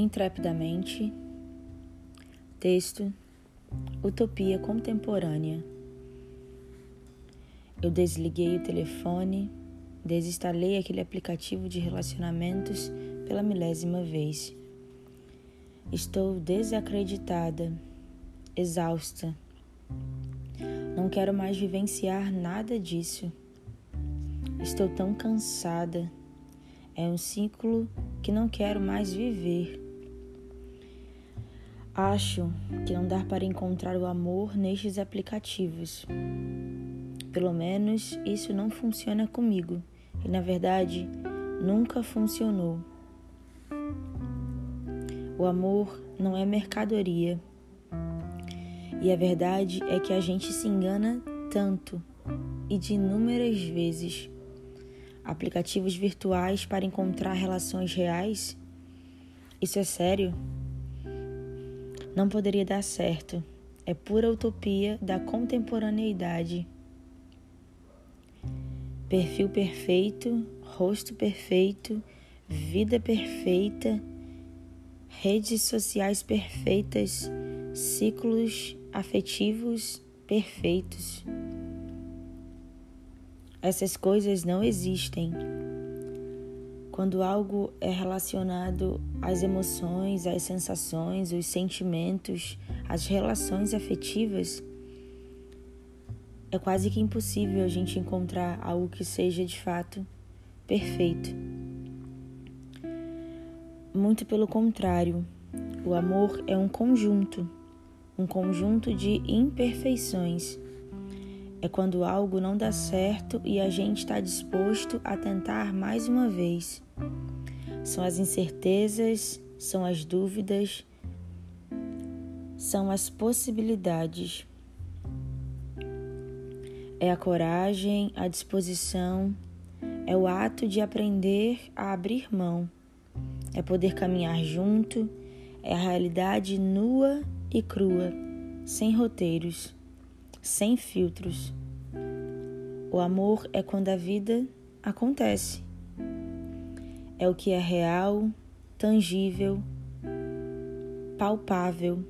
Intrepidamente. Texto: Utopia Contemporânea. Eu desliguei o telefone, desinstalei aquele aplicativo de relacionamentos pela milésima vez. Estou desacreditada, exausta. Não quero mais vivenciar nada disso. Estou tão cansada. É um ciclo que não quero mais viver. Acho que não dá para encontrar o amor nestes aplicativos. Pelo menos isso não funciona comigo e, na verdade, nunca funcionou. O amor não é mercadoria. E a verdade é que a gente se engana tanto e de inúmeras vezes aplicativos virtuais para encontrar relações reais? Isso é sério? Não poderia dar certo. É pura utopia da contemporaneidade. Perfil perfeito, rosto perfeito, vida perfeita, redes sociais perfeitas, ciclos afetivos perfeitos. Essas coisas não existem. Quando algo é relacionado às emoções, às sensações, os sentimentos, às relações afetivas, é quase que impossível a gente encontrar algo que seja de fato perfeito. Muito pelo contrário, o amor é um conjunto, um conjunto de imperfeições é quando algo não dá certo e a gente está disposto a tentar mais uma vez. São as incertezas, são as dúvidas, são as possibilidades. É a coragem, a disposição, é o ato de aprender a abrir mão, é poder caminhar junto, é a realidade nua e crua, sem roteiros sem filtros. O amor é quando a vida acontece. É o que é real, tangível, palpável,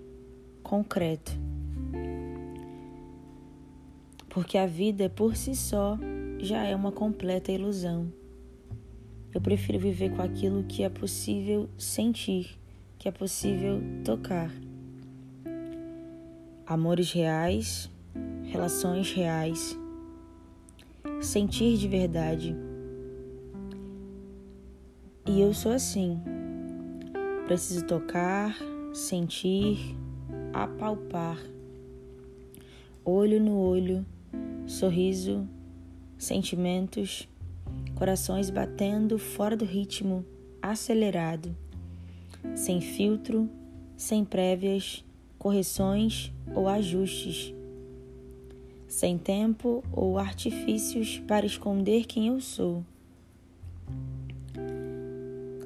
concreto. Porque a vida por si só já é uma completa ilusão. Eu prefiro viver com aquilo que é possível sentir, que é possível tocar. Amores reais, relações reais, sentir de verdade. E eu sou assim. Preciso tocar, sentir, apalpar. Olho no olho, sorriso, sentimentos, corações batendo fora do ritmo acelerado, sem filtro, sem prévias, correções ou ajustes sem tempo ou artifícios para esconder quem eu sou.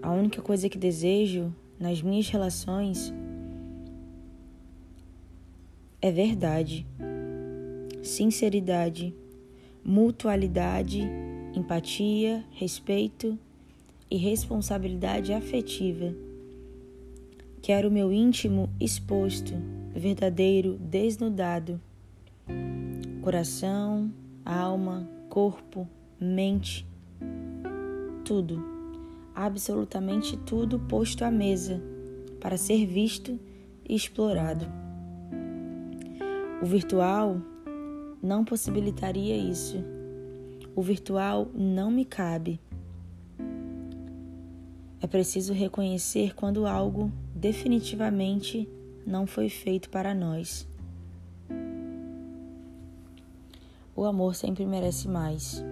A única coisa que desejo nas minhas relações é verdade, sinceridade, mutualidade, empatia, respeito e responsabilidade afetiva. Quero o meu íntimo exposto, verdadeiro, desnudado coração, alma, corpo, mente, tudo, absolutamente tudo posto à mesa para ser visto e explorado. O virtual não possibilitaria isso. O virtual não me cabe. É preciso reconhecer quando algo definitivamente não foi feito para nós. O amor sempre merece mais.